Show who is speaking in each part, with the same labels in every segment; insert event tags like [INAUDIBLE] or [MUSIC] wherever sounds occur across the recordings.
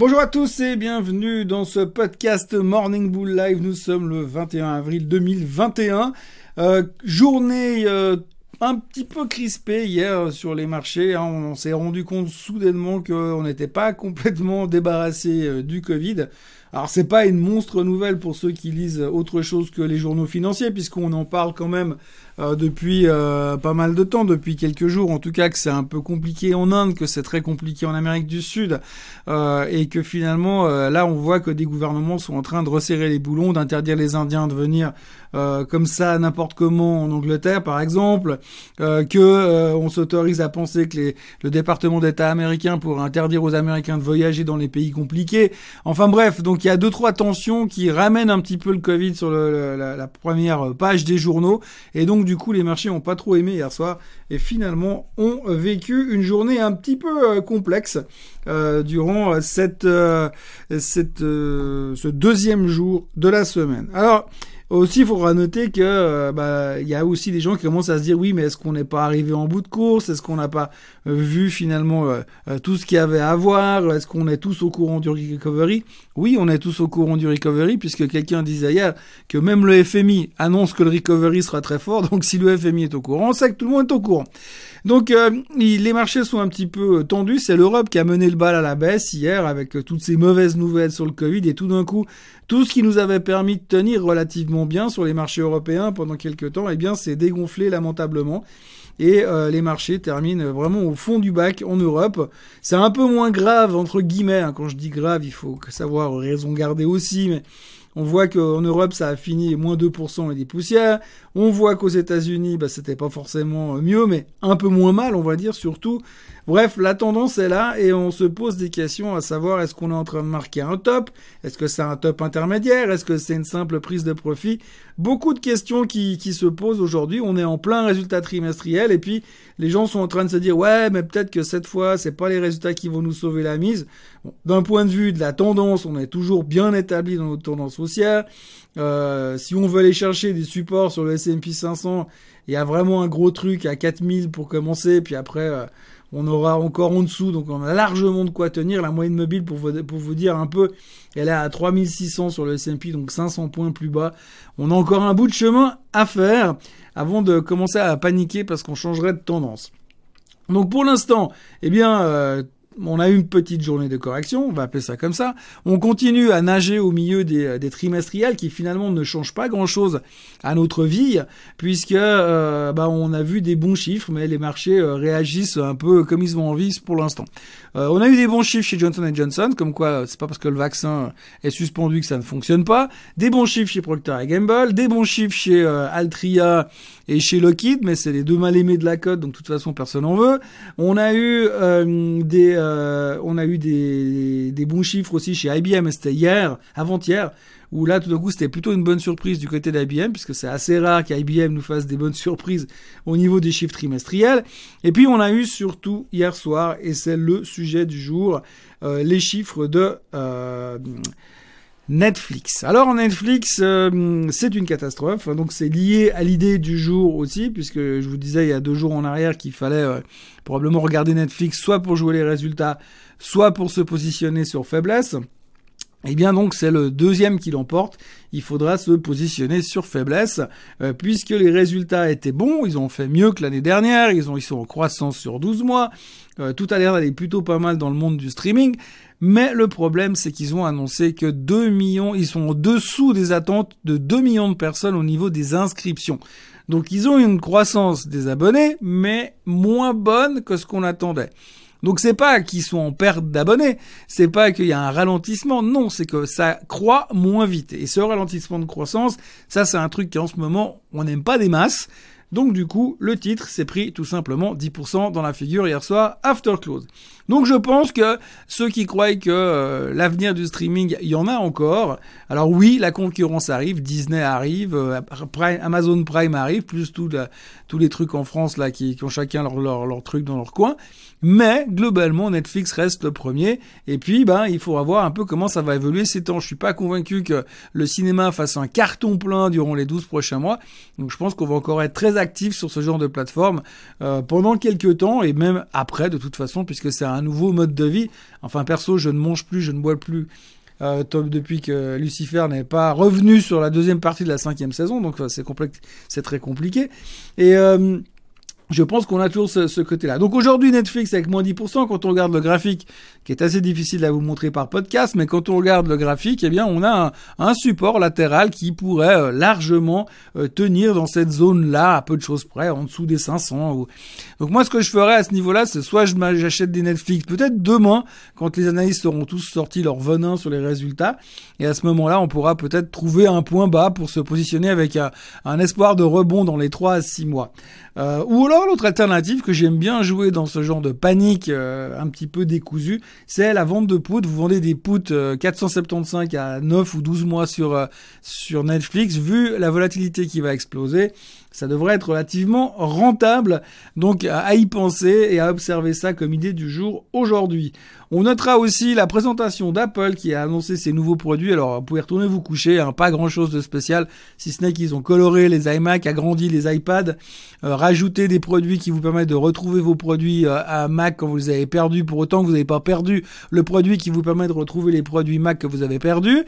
Speaker 1: Bonjour à tous et bienvenue dans ce podcast Morning Bull Live. Nous sommes le 21 avril 2021. Euh, journée euh, un petit peu crispée hier sur les marchés. Hein. On, s'est rendu compte soudainement qu'on n'était pas complètement débarrassé euh, du Covid. Alors c'est pas une monstre nouvelle pour ceux qui lisent autre chose que les journaux financiers, puisqu'on en parle quand même euh, depuis euh, pas mal de temps, depuis quelques jours. En tout cas, que c'est un peu compliqué en Inde, que c'est très compliqué en Amérique du Sud, euh, et que finalement là on voit que des gouvernements sont en train de resserrer les boulons, d'interdire les Indiens de venir comme ça n'importe comment en Angleterre par exemple, que on s'autorise à penser que les, le département d'État américain pourrait interdire aux Américains de voyager dans les pays compliqués. Enfin bref, donc il y a deux trois tensions qui ramènent un petit peu le Covid sur le, la, première page des journaux, et donc du coup, les marchés n'ont pas trop aimé hier soir et finalement ont vécu une journée un petit peu euh, complexe euh, durant cette, euh, cette, ce deuxième jour de la semaine. Alors, aussi, il faudra noter que euh, bah, il y a aussi des gens qui commencent à se dire oui, mais est-ce qu'on n'est pas arrivé en bout de course? Est-ce qu'on n'a pas euh, vu finalement euh, tout ce qu'il y avait à voir? Est-ce qu'on est tous au courant du recovery? Oui, on est tous au courant du recovery puisque quelqu'un disait hier que même le FMI annonce que le recovery sera très fort. Donc si le FMI est au courant, on sait que tout le monde est au courant. Donc les marchés sont un petit peu tendus. C'est l'Europe qui a mené le bal à la baisse hier avec toutes ces mauvaises nouvelles sur le Covid et tout d'un coup tout ce qui nous avait permis de tenir relativement bien sur les marchés européens pendant quelques temps, eh bien, c'est dégonflé lamentablement. Et euh, les marchés terminent vraiment au fond du bac en Europe. C'est un peu moins grave, entre guillemets. Hein. Quand je dis grave, il faut savoir raison garder aussi. Mais on voit qu'en Europe, ça a fini moins 2% et des poussières. On voit qu'aux États-Unis, bah, c'était pas forcément mieux, mais un peu moins mal, on va dire, surtout Bref, la tendance est là et on se pose des questions à savoir est-ce qu'on est en train de marquer un top? Est-ce que c'est un top intermédiaire? Est-ce que c'est une simple prise de profit? Beaucoup de questions qui, se posent aujourd'hui. On est en plein résultat trimestriel et puis les gens sont en train de se dire ouais mais peut-être que cette fois c'est pas les résultats qui vont nous sauver la mise. D'un point de vue de la tendance, on est toujours bien établi dans notre tendance haussière. Euh, si on veut aller chercher des supports sur le S&P 500, il y a vraiment un gros truc à 4000 pour commencer, puis après euh, on aura encore en dessous, donc on a largement de quoi tenir. La moyenne mobile, pour vous, dire un peu, elle est à 3600 sur le S&P, donc 500 points plus bas. On a encore un bout de chemin à faire avant de commencer à paniquer parce qu'on changerait de tendance. Donc pour l'instant, eh bien, euh, on a eu une petite journée de correction, on va appeler ça comme ça. On continue à nager au milieu des, des trimestriels qui finalement ne changent pas grand-chose à notre vie, puisque euh, bah, on a vu des bons chiffres, mais les marchés euh, réagissent un peu comme ils ont envie pour l'instant. Euh, on a eu des bons chiffres chez Johnson Johnson, comme quoi c'est pas parce que le vaccin est suspendu que ça ne fonctionne pas. Des bons chiffres chez Procter Gamble, des bons chiffres chez Altria et chez Lockheed, mais c'est les deux mal aimés de la cote, donc de toute façon personne n'en veut. On a eu des euh, on a eu des, bons chiffres aussi chez IBM, c'était hier, avant-hier, où là tout d'un coup c'était plutôt une bonne surprise du côté d'IBM, puisque c'est assez rare qu'IBM nous fasse des bonnes surprises au niveau des chiffres trimestriels. Et puis on a eu surtout hier soir, et c'est le sujet du jour, euh, les chiffres de... Euh, Netflix. Alors Netflix, c'est une catastrophe. Donc c'est lié à l'idée du jour aussi, puisque je vous disais il y a deux jours en arrière qu'il fallait probablement regarder Netflix soit pour jouer les résultats, soit pour se positionner sur faiblesse. Eh bien donc c'est le deuxième qui l'emporte. Il faudra se positionner sur faiblesse euh, puisque les résultats étaient bons. Ils ont fait mieux que l'année dernière. Ils ont ils sont en croissance sur 12 mois. Euh, tout a l'air d'aller plutôt pas mal dans le monde du streaming. Mais le problème c'est qu'ils ont annoncé que 2 millions, ils sont en dessous des attentes de 2 millions de personnes au niveau des inscriptions. Donc ils ont une croissance des abonnés, mais moins bonne que ce qu'on attendait. Donc c'est pas qu'ils sont en perte d'abonnés, c'est pas qu'il y a un ralentissement, non, c'est que ça croît moins vite. Et ce ralentissement de croissance, ça c'est un truc qui en ce moment on n'aime pas des masses. Donc du coup, le titre s'est pris tout simplement 10% dans la figure hier soir, after close. Donc je pense que ceux qui croient que euh, l'avenir du streaming, il y en a encore. Alors oui, la concurrence arrive, Disney arrive, euh, Amazon Prime arrive, plus tout tous les trucs en France là qui, ont chacun leur, truc dans leur coin. Mais globalement, Netflix reste le premier. Et puis, ben, il faudra voir un peu comment ça va évoluer ces temps. Je suis pas convaincu que le cinéma fasse un carton plein durant les 12 prochains mois. Donc je pense qu'on va encore être très actif sur ce genre de plateforme euh, pendant quelques temps et même après de toute façon puisque c'est un nouveau mode de vie. Enfin perso, je ne mange plus, je ne bois plus. Euh, depuis que Lucifer n'est pas revenu sur la deuxième partie de la cinquième saison, donc c'est complexe, c'est très compliqué. Et euh, je pense qu'on a toujours ce, côté-là. Donc aujourd'hui, Netflix avec moins 10%, quand on regarde le graphique, qui est assez difficile à vous montrer par podcast, mais quand on regarde le graphique, eh bien, on a un, support latéral qui pourrait euh, largement euh, tenir dans cette zone-là, à peu de choses près, en dessous des 500. Ou... Donc moi, ce que je ferais à ce niveau-là, c'est soit j'achète des Netflix, peut-être demain, quand les analystes auront tous sorti leur venin sur les résultats, et à ce moment-là, on pourra peut-être trouver un point bas pour se positionner avec un, un espoir de rebond dans les 3 à 6 mois. Euh, ou alors l'autre alternative que j'aime bien jouer dans ce genre de panique euh, un petit peu décousu, c'est la vente de poutres. Vous vendez des poutres 475 à 9 ou 12 mois euh, sur Netflix. Vu la volatilité qui va exploser, ça devrait être relativement rentable. Donc à y penser et à observer ça comme idée du jour aujourd'hui. On notera aussi la présentation d'Apple qui a annoncé ses nouveaux produits. Alors vous pouvez retourner vous coucher, hein, pas grand chose de spécial, si ce n'est qu'ils ont coloré les iMac, agrandi les iPads, euh, rajouté des produits qui vous permettent de retrouver vos produits euh, à Mac quand vous les avez perdus, pour autant que vous n'avez pas perdu le produit qui vous permet de retrouver les produits Mac que vous avez perdus.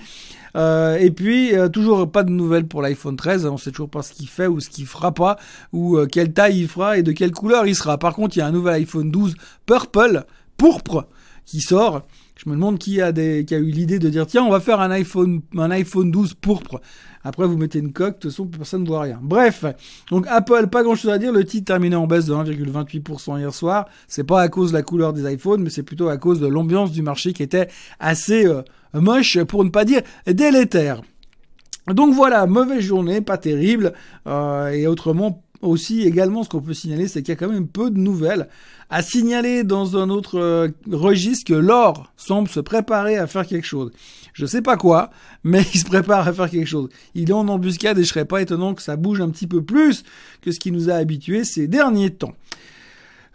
Speaker 1: Euh, et puis, euh, toujours pas de nouvelles pour l'iPhone 13. On sait toujours pas ce qu'il fait ou ce qu'il fera pas, ou euh, quelle taille il fera et de quelle couleur il sera. Par contre, il y a un nouvel iPhone 12 Purple, pourpre, qui sort. Je me demande qui a, des, qui a eu l'idée de dire tiens, on va faire un iPhone, un iPhone 12 pourpre. Après, vous mettez une coque, de toute façon, personne ne voit rien. Bref, donc Apple, pas grand chose à dire. Le titre terminé en baisse de 1,28% hier soir. C'est pas à cause de la couleur des iPhones, mais c'est plutôt à cause de l'ambiance du marché qui était assez euh, moche, pour ne pas dire délétère. Donc voilà, mauvaise journée, pas terrible, euh, et autrement aussi également ce qu'on peut signaler, c'est qu'il y a quand même peu de nouvelles à signaler dans un autre euh, registre que l'or semble se préparer à faire quelque chose. Je sais pas quoi, mais [LAUGHS] il se prépare à faire quelque chose. Il est en embuscade et je serais pas étonnant que ça bouge un petit peu plus que ce qui nous a habitués ces derniers temps.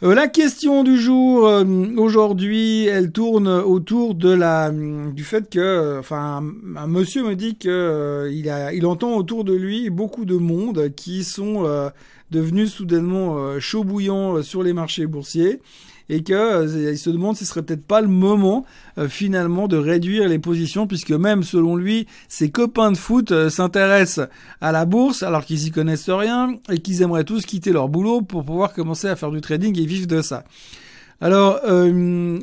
Speaker 1: Euh, la question du jour euh, aujourd'hui, elle tourne autour de la du fait que, enfin, un, monsieur me dit que il a, il entend autour de lui beaucoup de monde qui sont devenu soudainement euh, chaud bouillant euh, sur les marchés boursiers et que euh, il se demande si ce serait peut-être pas le moment finalement de réduire les positions puisque même selon lui ses copains de foot s'intéressent à la bourse alors qu'ils y connaissent rien et qu'ils aimeraient tous quitter leur boulot pour pouvoir commencer à faire du trading et vivre de ça. Alors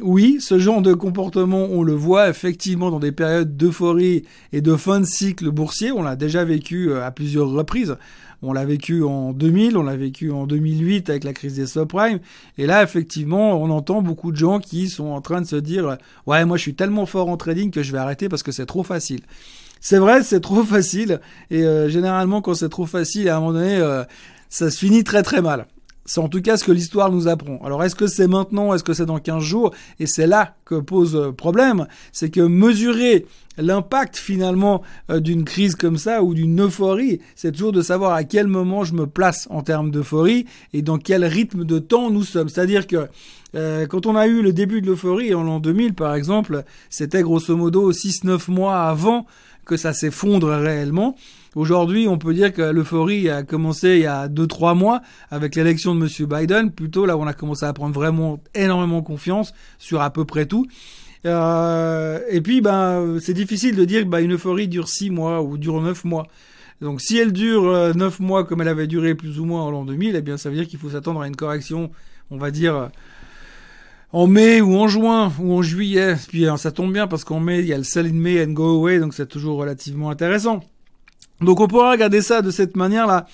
Speaker 1: oui, ce genre de comportement, on le voit effectivement dans des périodes d'euphorie et de fin de cycle boursier. On l'a déjà vécu à plusieurs reprises. On l'a vécu en 2000, on l'a vécu en 2008 avec la crise des subprimes. Et là, effectivement, on entend beaucoup de gens qui sont en train de se dire, ouais, moi je suis tellement fort en trading que je vais arrêter parce que c'est trop facile. C'est vrai, c'est trop facile. Et euh, généralement, quand c'est trop facile, à un moment donné, euh, ça se finit très très mal. C'est en tout cas ce que l'histoire nous apprend. Alors est-ce que c'est maintenant, est-ce que c'est dans 15 jours? Et c'est là que pose euh, problème, c'est que mesurer l'impact finalement euh, d'une crise comme ça ou d'une euphorie, c'est toujours de savoir à quel moment je me place en termes d'euphorie et dans quel rythme de temps nous sommes. C'est-à-dire que euh, quand on a eu le début de l'euphorie en l'an 2000 par exemple, c'était grosso modo 6-9 mois avant que ça s'effondre réellement. Aujourd'hui, on peut dire que l'euphorie a commencé il y a 2-3 mois avec l'élection de M. Biden, plutôt là on a commencé à prendre vraiment énormément confiance sur à peu près tout. Euh, et puis, ben, c'est difficile de dire que ben, une euphorie dure 6 mois ou dure 9 mois. Donc si elle dure 9 euh, mois comme elle avait duré plus ou moins en l'an 2000, eh bien ça veut dire qu'il faut s'attendre à une correction, on va dire, en mai ou en juin ou en juillet. Puis ça tombe bien parce qu'en mai, il y a le sell in May and go away, donc c'est toujours relativement intéressant. Donc on pourra regarder ça de cette manière-là.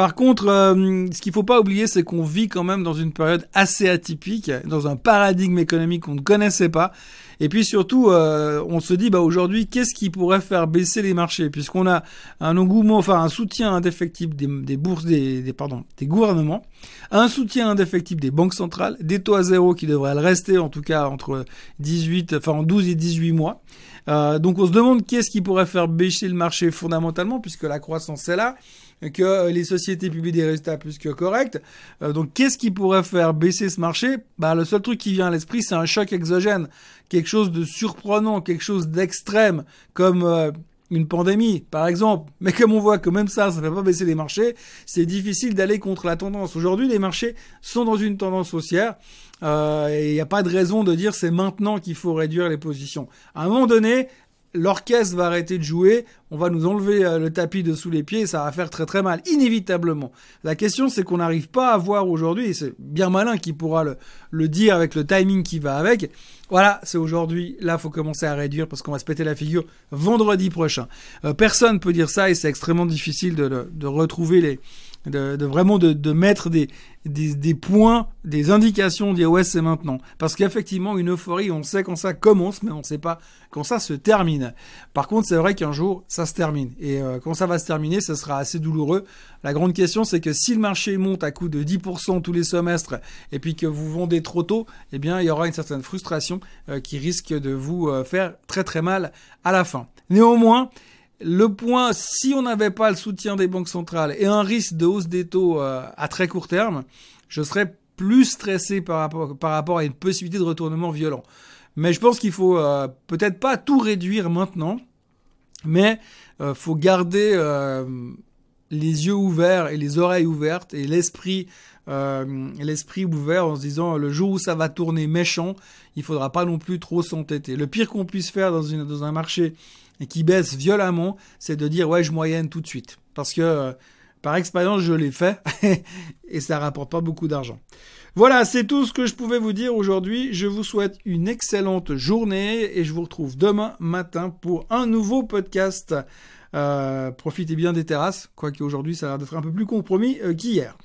Speaker 1: Par contre, euh, ce qu'il faut pas oublier, c'est qu'on vit quand même dans une période assez atypique, dans un paradigme économique qu'on ne connaissait pas. Et puis surtout, euh, on se dit, bah aujourd'hui, qu'est-ce qui pourrait faire baisser les marchés, puisqu'on a un engouement, enfin un soutien indéfectible des, bourses, des, pardon, des gouvernements, un soutien indéfectible des banques centrales, des taux à zéro qui devraient le rester, en tout cas entre 18, enfin en 12 et 18 mois. Euh, donc on se demande qu'est-ce qui pourrait faire baisser le marché fondamentalement, puisque la croissance est là que les sociétés publient des résultats plus que corrects. Euh, donc qu'est-ce qui pourrait faire baisser ce marché? Bah, Le seul truc qui vient à l'esprit, c'est un choc exogène quelque chose de surprenant, quelque chose d'extrême, comme euh, une pandémie, par exemple. Mais comme on voit que même ça, ça ne fait pas baisser les marchés, c'est difficile d'aller contre la tendance. Aujourd'hui, les marchés sont dans une tendance haussière. Euh, et il n'y a pas de raison de dire c'est maintenant qu'il faut réduire les positions. À un moment donné, l'orchestre va arrêter de jouer, on va nous enlever euh, le tapis de sous les pieds et ça va faire très très mal, inévitablement. La question c'est qu'on n'arrive pas à voir aujourd'hui, et c'est bien malin qui pourra le, dire avec le timing qui va avec. Voilà, c'est aujourd'hui, là faut commencer à réduire parce qu'on va se péter la figure vendredi prochain. Euh, personne peut dire ça et c'est extrêmement difficile de, de retrouver les, de, de vraiment de, de mettre des, des, des, points, des indications, dire ouais c'est maintenant. Parce qu'effectivement une euphorie, on sait quand ça commence, mais on sait pas quand ça se termine. Par contre c'est vrai qu'un jour ça se termine. Et euh, quand ça va se terminer, ça sera assez douloureux. La grande question c'est que si le marché monte à coup de 10% tous les semestres et puis que vous vendez trop tôt, eh bien il y aura une certaine frustration euh, qui risque de vous euh, faire très très mal à la fin. Néanmoins, le point, si on n'avait pas le soutien des banques centrales et un risque de hausse des taux euh, à très court terme, je serais plus stressé par rapport, à une possibilité de retournement violent. Mais je pense qu'il faut euh, peut-être pas tout réduire maintenant, mais euh, faut garder euh, les yeux ouverts et les oreilles ouvertes et l'esprit l'esprit ouvert en se disant le jour où ça va tourner méchant, il faudra pas non plus trop s'entêter. Le pire qu'on puisse faire dans un marché et qui baisse violemment, c'est de dire ouais je moyenne tout de suite. Parce que euh, par expérience je l'ai fait [LAUGHS] et ça rapporte pas beaucoup d'argent. Voilà, c'est tout ce que je pouvais vous dire aujourd'hui. Je vous souhaite une excellente journée et je vous retrouve demain matin pour un nouveau podcast. Euh, profitez bien des terrasses, quoique aujourd'hui ça a l'air d'être un peu plus compromis euh, qu'hier.